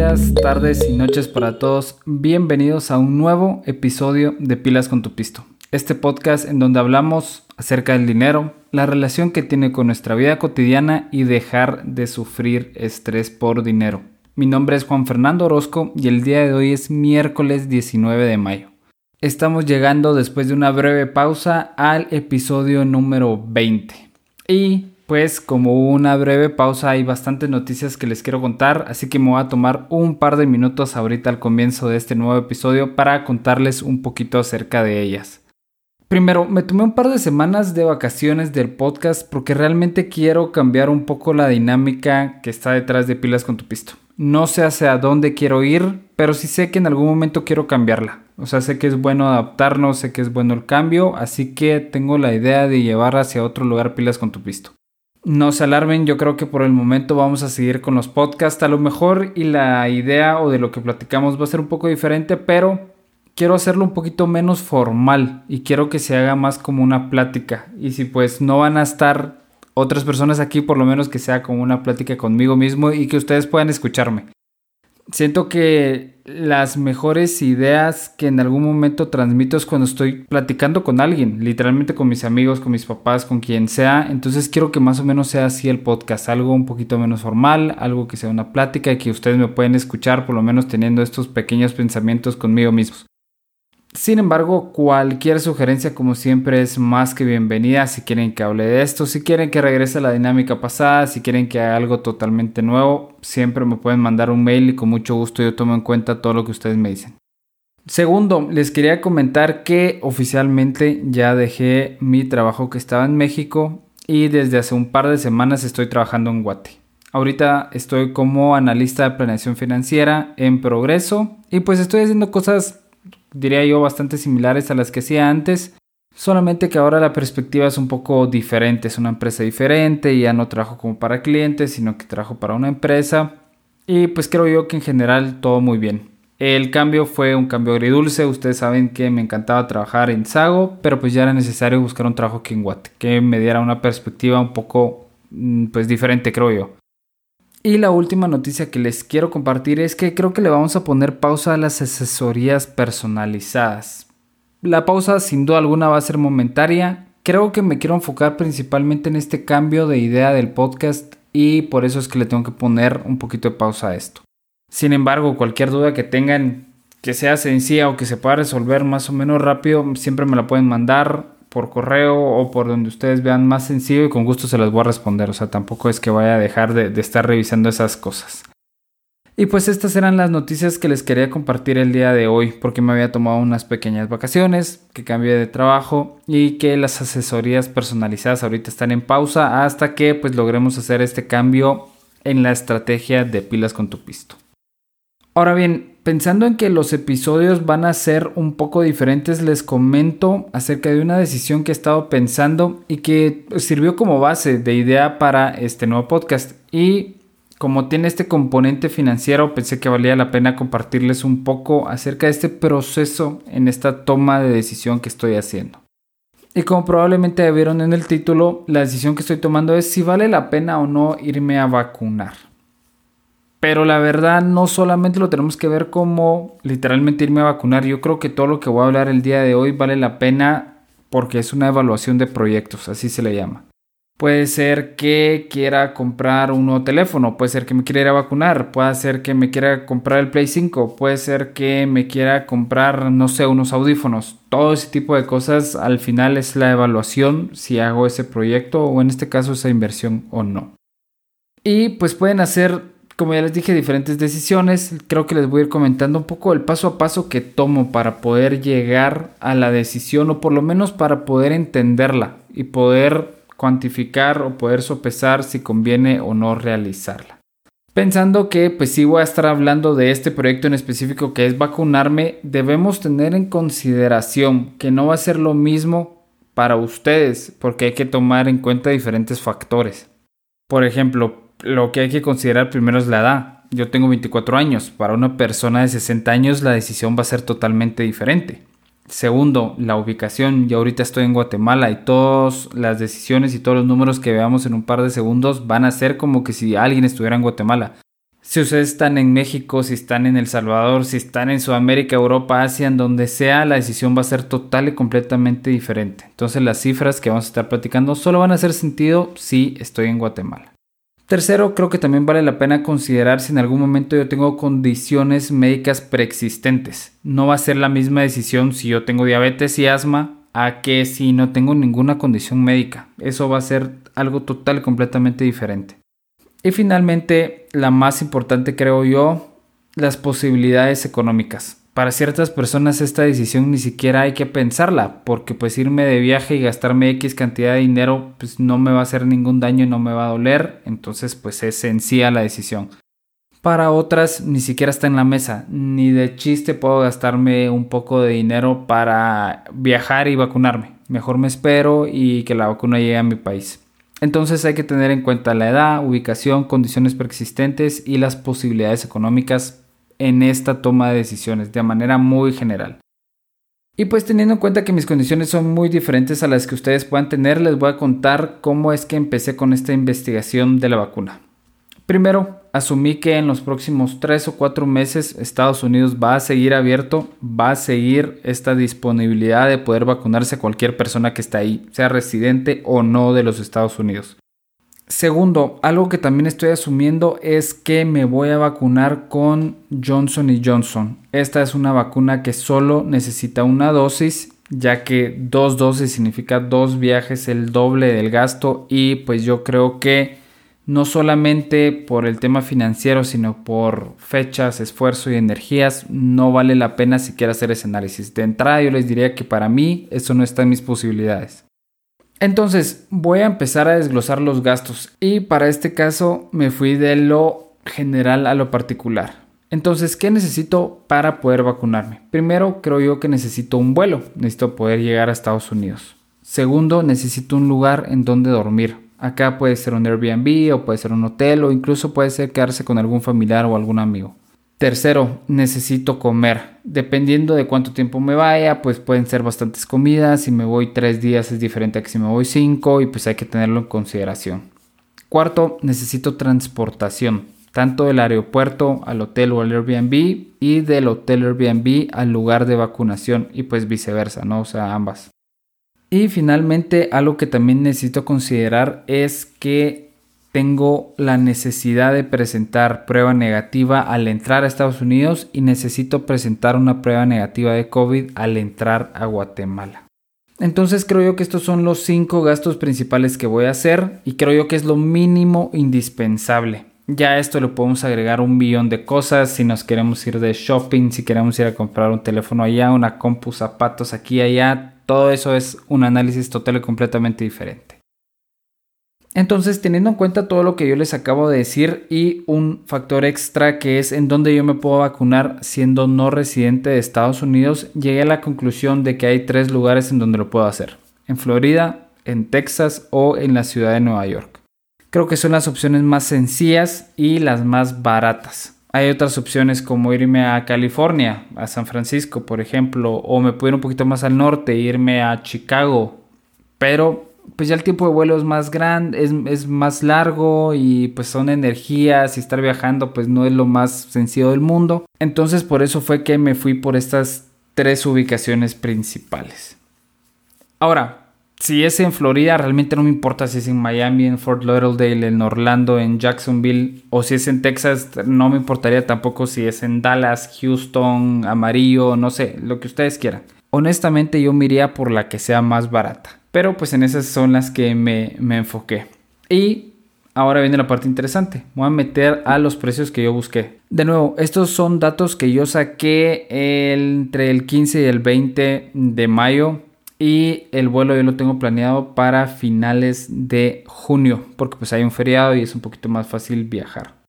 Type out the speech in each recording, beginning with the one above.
días, tardes y noches para todos. Bienvenidos a un nuevo episodio de Pilas con tu Pisto. Este podcast en donde hablamos acerca del dinero, la relación que tiene con nuestra vida cotidiana y dejar de sufrir estrés por dinero. Mi nombre es Juan Fernando Orozco y el día de hoy es miércoles 19 de mayo. Estamos llegando después de una breve pausa al episodio número 20. Y pues como una breve pausa hay bastantes noticias que les quiero contar, así que me voy a tomar un par de minutos ahorita al comienzo de este nuevo episodio para contarles un poquito acerca de ellas. Primero, me tomé un par de semanas de vacaciones del podcast porque realmente quiero cambiar un poco la dinámica que está detrás de Pilas con tu Pisto. No sé hacia dónde quiero ir, pero sí sé que en algún momento quiero cambiarla. O sea, sé que es bueno adaptarnos, sé que es bueno el cambio, así que tengo la idea de llevar hacia otro lugar Pilas con tu Pisto. No se alarmen, yo creo que por el momento vamos a seguir con los podcasts a lo mejor y la idea o de lo que platicamos va a ser un poco diferente, pero quiero hacerlo un poquito menos formal y quiero que se haga más como una plática. Y si pues no van a estar otras personas aquí, por lo menos que sea como una plática conmigo mismo y que ustedes puedan escucharme siento que las mejores ideas que en algún momento transmito es cuando estoy platicando con alguien, literalmente con mis amigos, con mis papás, con quien sea. Entonces quiero que más o menos sea así el podcast, algo un poquito menos formal, algo que sea una plática y que ustedes me pueden escuchar por lo menos teniendo estos pequeños pensamientos conmigo mismos. Sin embargo, cualquier sugerencia como siempre es más que bienvenida si quieren que hable de esto, si quieren que regrese a la dinámica pasada, si quieren que haga algo totalmente nuevo, siempre me pueden mandar un mail y con mucho gusto yo tomo en cuenta todo lo que ustedes me dicen. Segundo, les quería comentar que oficialmente ya dejé mi trabajo que estaba en México y desde hace un par de semanas estoy trabajando en Guate. Ahorita estoy como analista de planeación financiera en progreso y pues estoy haciendo cosas diría yo, bastante similares a las que hacía antes. Solamente que ahora la perspectiva es un poco diferente, es una empresa diferente ya no trabajo como para clientes, sino que trabajo para una empresa. Y pues creo yo que en general todo muy bien. El cambio fue un cambio agridulce, ustedes saben que me encantaba trabajar en Sago, pero pues ya era necesario buscar un trabajo aquí que me diera una perspectiva un poco mm, pues diferente creo yo. Y la última noticia que les quiero compartir es que creo que le vamos a poner pausa a las asesorías personalizadas. La pausa sin duda alguna va a ser momentaria. Creo que me quiero enfocar principalmente en este cambio de idea del podcast y por eso es que le tengo que poner un poquito de pausa a esto. Sin embargo, cualquier duda que tengan que sea sencilla o que se pueda resolver más o menos rápido, siempre me la pueden mandar por correo o por donde ustedes vean más sencillo y con gusto se las voy a responder. O sea, tampoco es que vaya a dejar de, estar revisando esas cosas. Y pues estas eran las noticias que les quería compartir el día de hoy, porque me había tomado unas pequeñas vacaciones, que cambié de trabajo y que las asesorías personalizadas ahorita están en pausa hasta que pues logremos hacer este cambio en la estrategia de pilas con tu pisto. Ahora bien, pensando en que los episodios van a ser un poco diferentes, les comento acerca de una decisión que he estado pensando y que sirvió como base de idea para este nuevo podcast. Y como tiene este componente financiero, pensé que valía la pena compartirles un poco acerca de este proceso en esta toma de decisión que estoy haciendo. Y como probablemente vieron en el título, la decisión que estoy tomando es si vale la pena o no irme a vacunar. Pero la verdad no solamente lo tenemos que ver como literalmente irme a vacunar. Yo creo que todo lo que voy a hablar el día de hoy vale la pena porque es una evaluación de proyectos, así se le llama. Puede ser que quiera comprar un nuevo teléfono, puede ser que me quiera ir a vacunar, puede ser que me quiera comprar el Play 5, puede ser que me quiera comprar, no sé, unos audífonos. Todo ese tipo de cosas al final es la evaluación si hago ese proyecto o en este caso esa inversión o no. Y pues pueden hacer como ya les dije, diferentes decisiones. Creo que les voy a ir comentando un poco el paso a paso que tomo para poder llegar a la decisión o por lo menos para poder entenderla y poder cuantificar o poder sopesar si conviene o no realizarla. Pensando que pues si voy a estar hablando de este proyecto en específico que es vacunarme, debemos tener en consideración que no va a ser lo mismo para ustedes porque hay que tomar en cuenta diferentes factores. Por ejemplo, lo que hay que considerar primero es la edad. Yo tengo 24 años. Para una persona de 60 años la decisión va a ser totalmente diferente. Segundo, la ubicación. Yo ahorita estoy en Guatemala y todas las decisiones y todos los números que veamos en un par de segundos van a ser como que si alguien estuviera en Guatemala. Si ustedes están en México, si están en El Salvador, si están en Sudamérica, Europa, Asia, en donde sea, la decisión va a ser total y completamente diferente. Entonces las cifras que vamos a estar platicando solo van a hacer sentido si estoy en Guatemala. Tercero, creo que también vale la pena considerar si en algún momento yo tengo condiciones médicas preexistentes. No va a ser la misma decisión si yo tengo diabetes y asma a que si no tengo ninguna condición médica. Eso va a ser algo total y completamente diferente. Y finalmente, la más importante creo yo, las posibilidades económicas. Para ciertas personas esta decisión ni siquiera hay que pensarla, porque pues irme de viaje y gastarme X cantidad de dinero pues no me va a hacer ningún daño y no me va a doler, entonces pues es sencilla la decisión. Para otras ni siquiera está en la mesa, ni de chiste puedo gastarme un poco de dinero para viajar y vacunarme. Mejor me espero y que la vacuna llegue a mi país. Entonces hay que tener en cuenta la edad, ubicación, condiciones preexistentes y las posibilidades económicas en esta toma de decisiones de manera muy general. Y pues teniendo en cuenta que mis condiciones son muy diferentes a las que ustedes puedan tener, les voy a contar cómo es que empecé con esta investigación de la vacuna. Primero, asumí que en los próximos 3 o 4 meses Estados Unidos va a seguir abierto, va a seguir esta disponibilidad de poder vacunarse a cualquier persona que está ahí, sea residente o no de los Estados Unidos. Segundo, algo que también estoy asumiendo es que me voy a vacunar con Johnson Johnson. Esta es una vacuna que solo necesita una dosis, ya que dos dosis significa dos viajes, el doble del gasto y pues yo creo que no solamente por el tema financiero, sino por fechas, esfuerzo y energías, no vale la pena siquiera hacer ese análisis. De entrada yo les diría que para mí eso no está en mis posibilidades. Entonces voy a empezar a desglosar los gastos y para este caso me fui de lo general a lo particular. Entonces, ¿qué necesito para poder vacunarme? Primero, creo yo que necesito un vuelo, necesito poder llegar a Estados Unidos. Segundo, necesito un lugar en donde dormir. Acá puede ser un Airbnb o puede ser un hotel o incluso puede ser quedarse con algún familiar o algún amigo. Tercero, necesito comer. Dependiendo de cuánto tiempo me vaya, pues pueden ser bastantes comidas. Si me voy tres días es diferente a que si me voy cinco y pues hay que tenerlo en consideración. Cuarto, necesito transportación, tanto del aeropuerto al hotel o al Airbnb y del hotel Airbnb al lugar de vacunación y pues viceversa, ¿no? O sea, ambas. Y finalmente, algo que también necesito considerar es que tengo la necesidad de presentar prueba negativa al entrar a Estados Unidos y necesito presentar una prueba negativa de COVID al entrar a Guatemala. Entonces creo yo que estos son los cinco gastos principales que voy a hacer y creo yo que es lo mínimo indispensable. Ya esto le podemos agregar un billón de cosas si nos queremos ir de shopping, si queremos ir a comprar un teléfono allá, una compu, zapatos aquí allá, todo eso es un análisis total y completamente diferente. Entonces, teniendo en cuenta todo lo que yo les acabo de decir y un factor extra que es en donde yo me puedo vacunar siendo no residente de Estados Unidos, llegué a la conclusión de que hay tres lugares en donde lo puedo hacer. En Florida, en Texas o en la ciudad de Nueva York. Creo que son las opciones más sencillas y las más baratas. Hay otras opciones como irme a California, a San Francisco, por ejemplo, o me puedo ir un poquito más al norte, irme a Chicago, pero pues ya el tiempo de vuelo es más grande, es, es, más largo y pues son energías y estar viajando pues no es lo más sencillo del mundo. Entonces por eso fue que me fui por estas tres ubicaciones principales. Ahora, si es en Florida, realmente no me importa si es en Miami, en Fort Lauderdale, en Orlando, en Jacksonville o si es en Texas, no me importaría tampoco si es en Dallas, Houston, Amarillo, no sé, lo que ustedes quieran. Honestamente yo me iría por la que sea más barata, pero pues en esas son las que me, me enfoqué. Y ahora viene la parte interesante, voy a meter a los precios que yo busqué. De nuevo, estos son datos que yo saqué entre el 15 y el 20 de mayo y el vuelo yo lo tengo planeado para finales de junio porque pues hay un feriado y es un poquito más fácil viajar.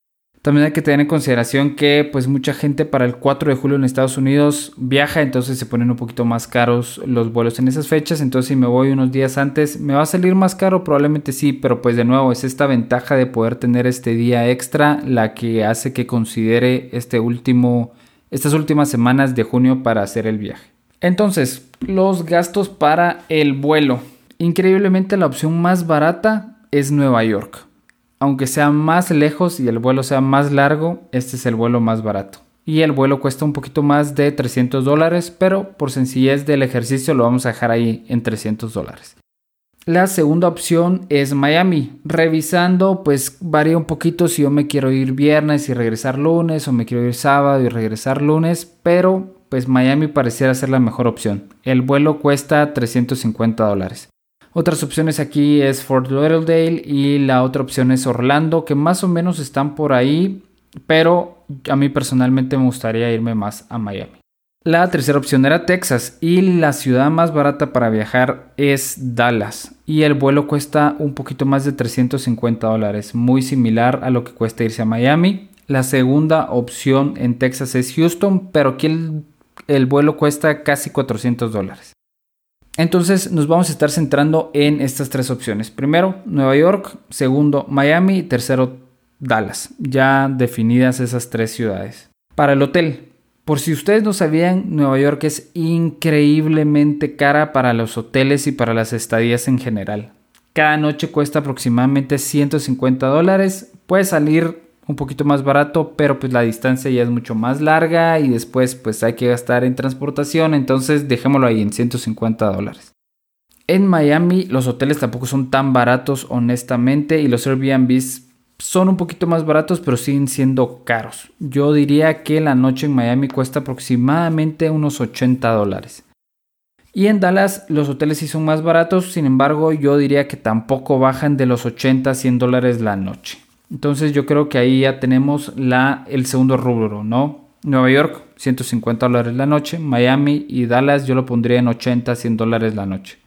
También hay que tener en consideración que pues mucha gente para el 4 de julio en Estados Unidos viaja, entonces se ponen un poquito más caros los vuelos en esas fechas, entonces si me voy unos días antes, ¿me va a salir más caro? Probablemente sí, pero pues de nuevo es esta ventaja de poder tener este día extra la que hace que considere este último, estas últimas semanas de junio para hacer el viaje. Entonces, los gastos para el vuelo. Increíblemente la opción más barata es Nueva York. Aunque sea más lejos y el vuelo sea más largo, este es el vuelo más barato. Y el vuelo cuesta un poquito más de 300 dólares, pero por sencillez del ejercicio lo vamos a dejar ahí en 300 dólares. La segunda opción es Miami. Revisando, pues varía un poquito si yo me quiero ir viernes y regresar lunes o me quiero ir sábado y regresar lunes, pero pues Miami pareciera ser la mejor opción. El vuelo cuesta 350 dólares. Otras opciones aquí es Fort Lauderdale y la otra opción es Orlando, que más o menos están por ahí, pero a mí personalmente me gustaría irme más a Miami. La tercera opción era Texas y la ciudad más barata para viajar es Dallas y el vuelo cuesta un poquito más de 350 dólares, muy similar a lo que cuesta irse a Miami. La segunda opción en Texas es Houston, pero aquí el, el vuelo cuesta casi 400 dólares. Entonces nos vamos a estar centrando en estas tres opciones. Primero, Nueva York, segundo, Miami y tercero, Dallas. Ya definidas esas tres ciudades. Para el hotel, por si ustedes no sabían, Nueva York es increíblemente cara para los hoteles y para las estadías en general. Cada noche cuesta aproximadamente 150 dólares. Puede salir un poquito más barato, pero pues la distancia ya es mucho más larga y después pues hay que gastar en transportación, entonces dejémoslo ahí en 150 dólares. En Miami los hoteles tampoco son tan baratos honestamente y los Airbnbs son un poquito más baratos, pero siguen siendo caros. Yo diría que la noche en Miami cuesta aproximadamente unos 80 dólares. Y en Dallas los hoteles sí son más baratos, sin embargo yo diría que tampoco bajan de los 80 a 100 dólares la noche. Entonces yo creo que ahí ya tenemos la, el segundo rubro, ¿no? Nueva York, 150 dólares la noche. Miami y Dallas yo lo pondría en 80 a 100 dólares la noche.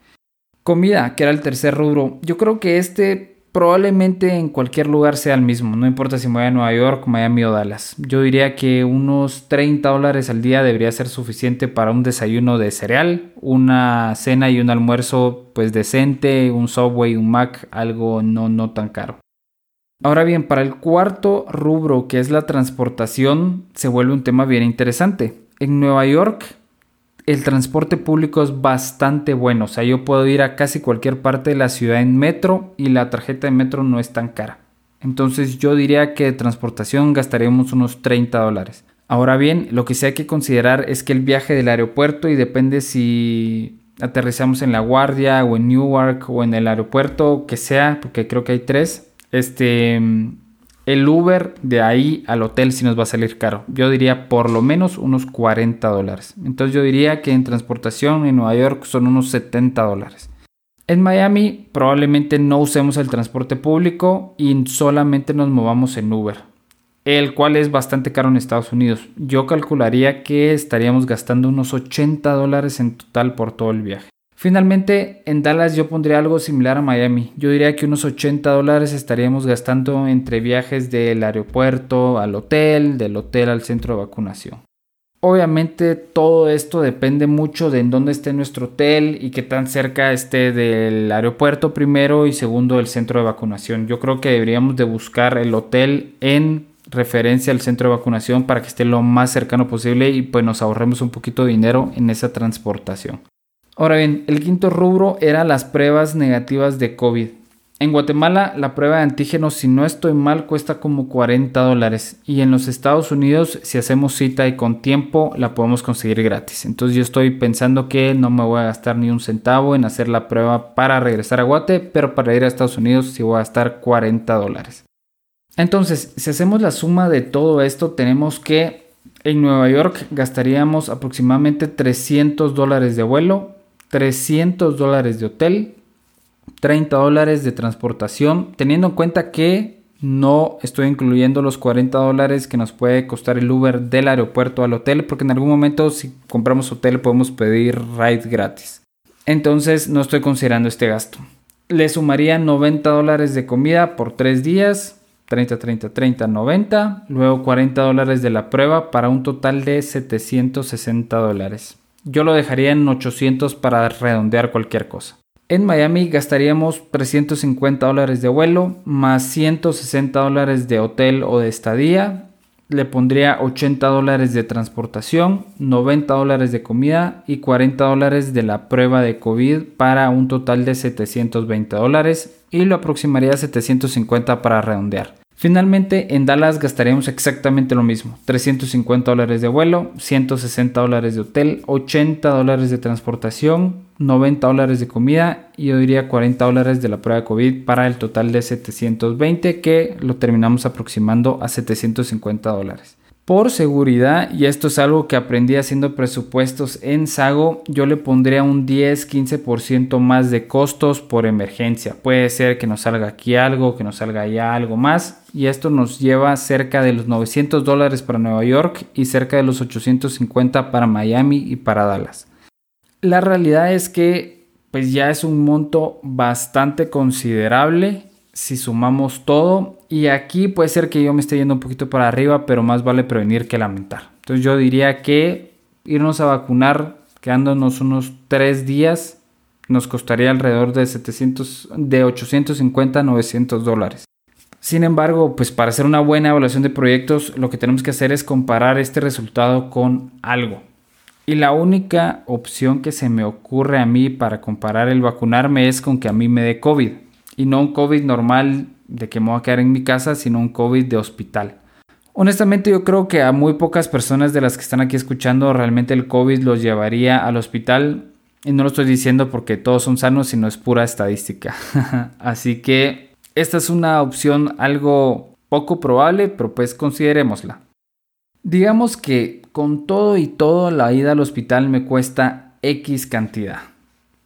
Comida, que era el tercer rubro. Yo creo que este probablemente en cualquier lugar sea el mismo, no importa si me voy a Nueva York, Miami o Dallas. Yo diría que unos 30 dólares al día debería ser suficiente para un desayuno de cereal, una cena y un almuerzo pues decente, un Subway, un Mac, algo no, no tan caro. Ahora bien, para el cuarto rubro que es la transportación se vuelve un tema bien interesante. En Nueva York el transporte público es bastante bueno. O sea, yo puedo ir a casi cualquier parte de la ciudad en metro y la tarjeta de metro no es tan cara. Entonces yo diría que de transportación gastaríamos unos 30 dólares. Ahora bien, lo que sí hay que considerar es que el viaje del aeropuerto y depende si aterrizamos en La Guardia o en Newark o en el aeropuerto que sea, porque creo que hay tres, este el Uber de ahí al hotel sí nos va a salir caro. Yo diría por lo menos unos 40 dólares. Entonces yo diría que en transportación en Nueva York son unos 70 dólares. En Miami probablemente no usemos el transporte público y solamente nos movamos en Uber, el cual es bastante caro en Estados Unidos. Yo calcularía que estaríamos gastando unos 80 dólares en total por todo el viaje. Finalmente, en Dallas yo pondría algo similar a Miami. Yo diría que unos 80 dólares estaríamos gastando entre viajes del aeropuerto al hotel, del hotel al centro de vacunación. Obviamente todo esto depende mucho de en dónde esté nuestro hotel y qué tan cerca esté del aeropuerto primero y segundo del centro de vacunación. Yo creo que deberíamos de buscar el hotel en referencia al centro de vacunación para que esté lo más cercano posible y pues nos ahorremos un poquito de dinero en esa transportación. Ahora bien, el quinto rubro era las pruebas negativas de COVID. En Guatemala la prueba de antígenos, si no estoy mal, cuesta como 40 dólares y en los Estados Unidos si hacemos cita y con tiempo la podemos conseguir gratis. Entonces yo estoy pensando que no me voy a gastar ni un centavo en hacer la prueba para regresar a Guate, pero para ir a Estados Unidos sí voy a gastar 40 dólares. Entonces, si hacemos la suma de todo esto, tenemos que en Nueva York gastaríamos aproximadamente 300 dólares de vuelo, 300 dólares de hotel, 30 dólares de transportación, teniendo en cuenta que no estoy incluyendo los 40 dólares que nos puede costar el Uber del aeropuerto al hotel, porque en algún momento si compramos hotel podemos pedir ride gratis. Entonces no estoy considerando este gasto. Le sumaría 90 dólares de comida por 3 días, 30, 30, 30, 90, luego 40 dólares de la prueba para un total de 760 dólares. Yo lo dejaría en 800 para redondear cualquier cosa. En Miami gastaríamos 350 dólares de vuelo más 160 dólares de hotel o de estadía. le pondría 80 dólares de transportación, 90 dólares de comida y 40 dólares de la prueba de COVID para un total de 720 dólares y lo aproximaría a 750 para redondear. Finalmente, en Dallas gastaríamos exactamente lo mismo, 350 dólares de vuelo, 160 dólares de hotel, 80 dólares de transportación, 90 dólares de comida y yo diría 40 dólares de la prueba de COVID para el total de 720 que lo terminamos aproximando a 750 dólares. Por seguridad, y esto es algo que aprendí haciendo presupuestos en Sago, yo le pondría un 10-15% más de costos por emergencia. Puede ser que nos salga aquí algo, que nos salga allá algo más. Y esto nos lleva cerca de los 900 dólares para Nueva York y cerca de los 850 para Miami y para Dallas. La realidad es que pues ya es un monto bastante considerable si sumamos todo. Y aquí puede ser que yo me esté yendo un poquito para arriba, pero más vale prevenir que lamentar. Entonces yo diría que irnos a vacunar quedándonos unos 3 días nos costaría alrededor de 700, de 850 a 900 dólares. Sin embargo, pues para hacer una buena evaluación de proyectos, lo que tenemos que hacer es comparar este resultado con algo. Y la única opción que se me ocurre a mí para comparar el vacunarme es con que a mí me dé COVID. Y no un COVID normal de que me voy a quedar en mi casa, sino un COVID de hospital. Honestamente yo creo que a muy pocas personas de las que están aquí escuchando realmente el COVID los llevaría al hospital. Y no lo estoy diciendo porque todos son sanos, sino es pura estadística. Así que esta es una opción algo poco probable, pero pues considerémosla. Digamos que con todo y todo la ida al hospital me cuesta X cantidad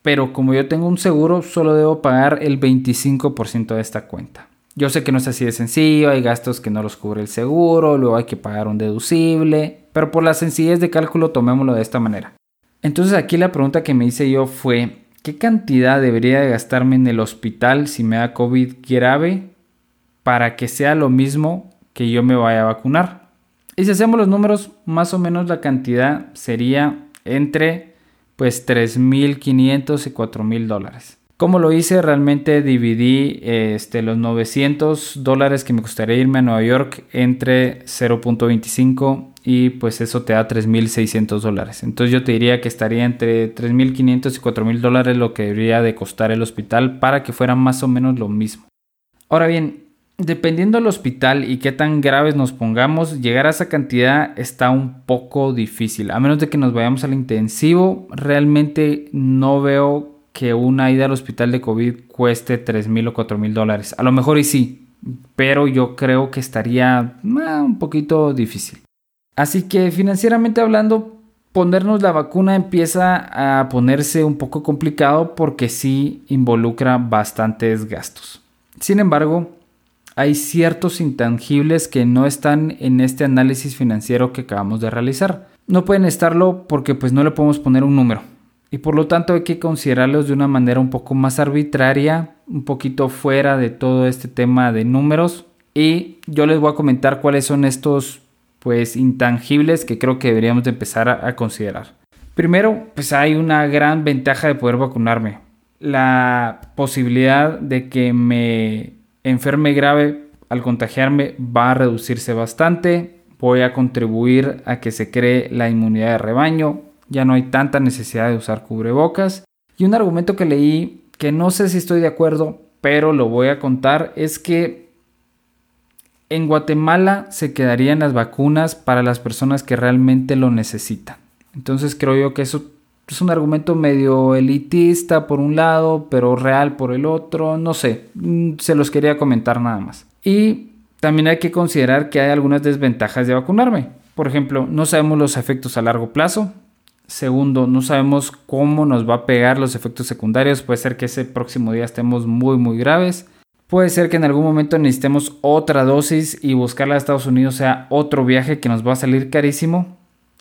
pero como yo tengo un seguro, solo debo pagar el 25% de esta cuenta. Yo sé que no es así de sencillo, hay gastos que no los cubre el seguro, luego hay que pagar un deducible, pero por la sencillez de cálculo tomémoslo de esta manera. Entonces aquí la pregunta que me hice yo fue, ¿qué cantidad debería de gastarme en el hospital si me da COVID grave para que sea lo mismo que yo me vaya a vacunar? Y si hacemos los números, más o menos la cantidad sería entre pues 3.500 y 4.000 dólares. ¿Cómo lo hice? Realmente dividí este, los 900 dólares que me costaría irme a Nueva York entre 0.25 y pues eso te da 3.600 dólares. Entonces yo te diría que estaría entre 3.500 y 4.000 dólares lo que debería de costar el hospital para que fuera más o menos lo mismo. Ahora bien, Dependiendo del hospital y qué tan graves nos pongamos, llegar a esa cantidad está un poco difícil. A menos de que nos vayamos al intensivo, realmente no veo que una ida al hospital de COVID cueste 3 mil o 4 mil dólares. A lo mejor y sí, pero yo creo que estaría ah, un poquito difícil. Así que financieramente hablando, ponernos la vacuna empieza a ponerse un poco complicado porque sí involucra bastantes gastos. Sin embargo, hay ciertos intangibles que no están en este análisis financiero que acabamos de realizar. No pueden estarlo porque pues no le podemos poner un número. Y por lo tanto hay que considerarlos de una manera un poco más arbitraria, un poquito fuera de todo este tema de números. Y yo les voy a comentar cuáles son estos pues intangibles que creo que deberíamos de empezar a, a considerar. Primero, pues hay una gran ventaja de poder vacunarme. La posibilidad de que me enferme grave al contagiarme va a reducirse bastante. Voy a contribuir a que se cree la inmunidad de rebaño. Ya no hay tanta necesidad de usar cubrebocas. Y un argumento que leí que no sé si estoy de acuerdo, pero lo voy a contar, es que en Guatemala se quedarían las vacunas para las personas que realmente lo necesitan. Entonces creo yo que eso es un argumento medio elitista por un lado, pero real por el otro, no sé, mm, se los quería comentar nada más. Y también hay que considerar que hay algunas desventajas de vacunarme. Por ejemplo, no sabemos los efectos a largo plazo. Segundo, no sabemos cómo nos va a pegar los efectos secundarios. Puede ser que ese próximo día estemos muy, muy graves. Puede ser que en algún momento necesitemos otra dosis y buscarla a Estados Unidos sea otro viaje que nos va a salir carísimo.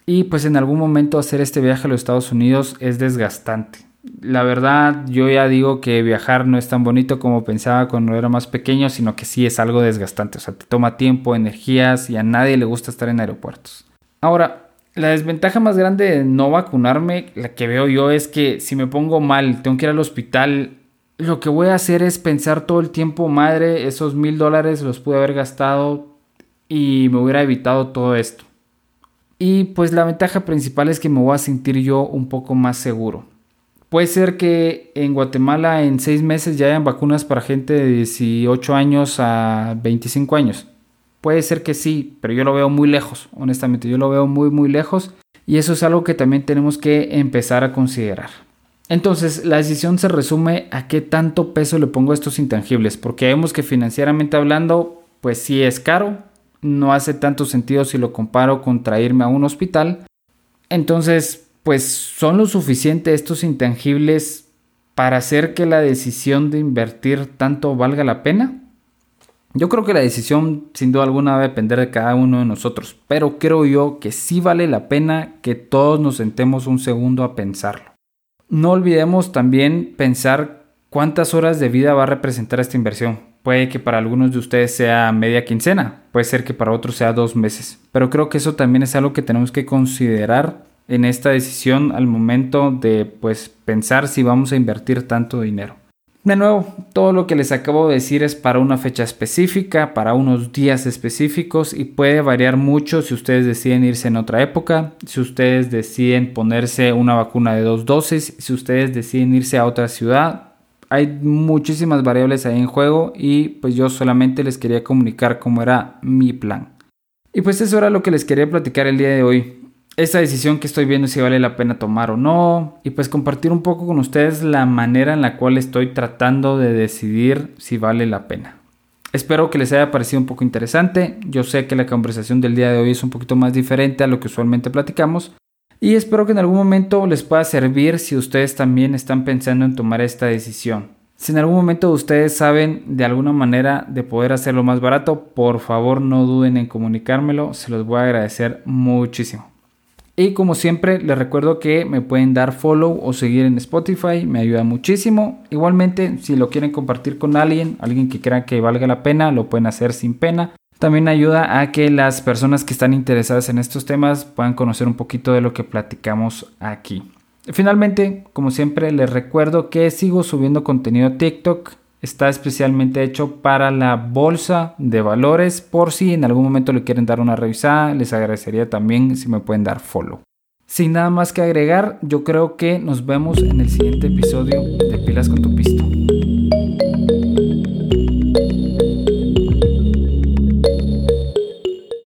Y pues en algún momento hacer este viaje a los Estados Unidos es desgastante. La verdad, yo ya digo que viajar no es tan bonito como pensaba cuando era más pequeño, sino que sí es algo desgastante. O sea, te toma tiempo, energías y a nadie le gusta estar en aeropuertos. Ahora, la desventaja más grande de no vacunarme, la que veo yo es que si me pongo mal, tengo que ir al hospital, lo que voy a hacer es pensar todo el tiempo, madre, esos mil dólares los pude haber gastado y me hubiera evitado todo esto. Y pues la ventaja principal es que me voy a sentir yo un poco más seguro. Puede ser que en Guatemala en seis meses ya hayan vacunas para gente de 18 años a 25 años. Puede ser que sí, pero yo lo veo muy lejos, honestamente, yo lo veo muy muy lejos y eso es algo que también tenemos que empezar a considerar. Entonces, la decisión se resume a qué tanto peso le pongo a estos intangibles, porque vemos que financieramente hablando, pues sí es caro, no hace tanto sentido si lo comparo con traerme a un hospital. Entonces, pues son lo suficiente estos intangibles para hacer que la decisión de invertir tanto valga la pena? Yo creo que la decisión sin duda alguna va a depender de cada uno de nosotros, pero creo yo que sí vale la pena que todos nos sentemos un segundo a pensarlo. No olvidemos también pensar cuántas horas de vida va a representar esta inversión. Puede que para algunos de ustedes sea media quincena, puede ser que para otros sea dos meses, pero creo que eso también es algo que tenemos que considerar en esta decisión al momento de pues pensar si vamos a invertir tanto dinero. De nuevo, todo lo que les acabo de decir es para una fecha específica, para unos días específicos y puede variar mucho si ustedes deciden irse en otra época, si ustedes deciden ponerse una vacuna de dos dosis, si ustedes deciden irse a otra ciudad. Hay muchísimas variables ahí en juego y pues yo solamente les quería comunicar cómo era mi plan. Y pues eso era lo que les quería platicar el día de hoy esta decisión que estoy viendo si vale la pena tomar o no y pues compartir un poco con ustedes la manera en la cual estoy tratando de decidir si vale la pena. Espero que les haya parecido un poco interesante. Yo sé que la conversación del día de hoy es un poquito más diferente a lo que usualmente platicamos y espero que en algún momento les pueda servir si ustedes también están pensando en tomar esta decisión. Si en algún momento ustedes saben de alguna manera de poder hacerlo más barato, por favor no duden en comunicármelo, se los voy a agradecer muchísimo. Y como siempre, les recuerdo que me pueden dar follow o seguir en Spotify, me ayuda muchísimo. Igualmente, si lo quieren compartir con alguien, alguien que crea que valga la pena, lo pueden hacer sin pena. También ayuda a que las personas que están interesadas en estos temas puedan conocer un poquito de lo que platicamos aquí. Finalmente, como siempre, les recuerdo que sigo subiendo contenido a TikTok está especialmente hecho para la bolsa de valores. Por si en algún momento le quieren dar una revisada, les agradecería también si me pueden dar follow. Sin nada más que agregar, yo creo que nos vemos en el siguiente episodio de Pilas con tu Pisto.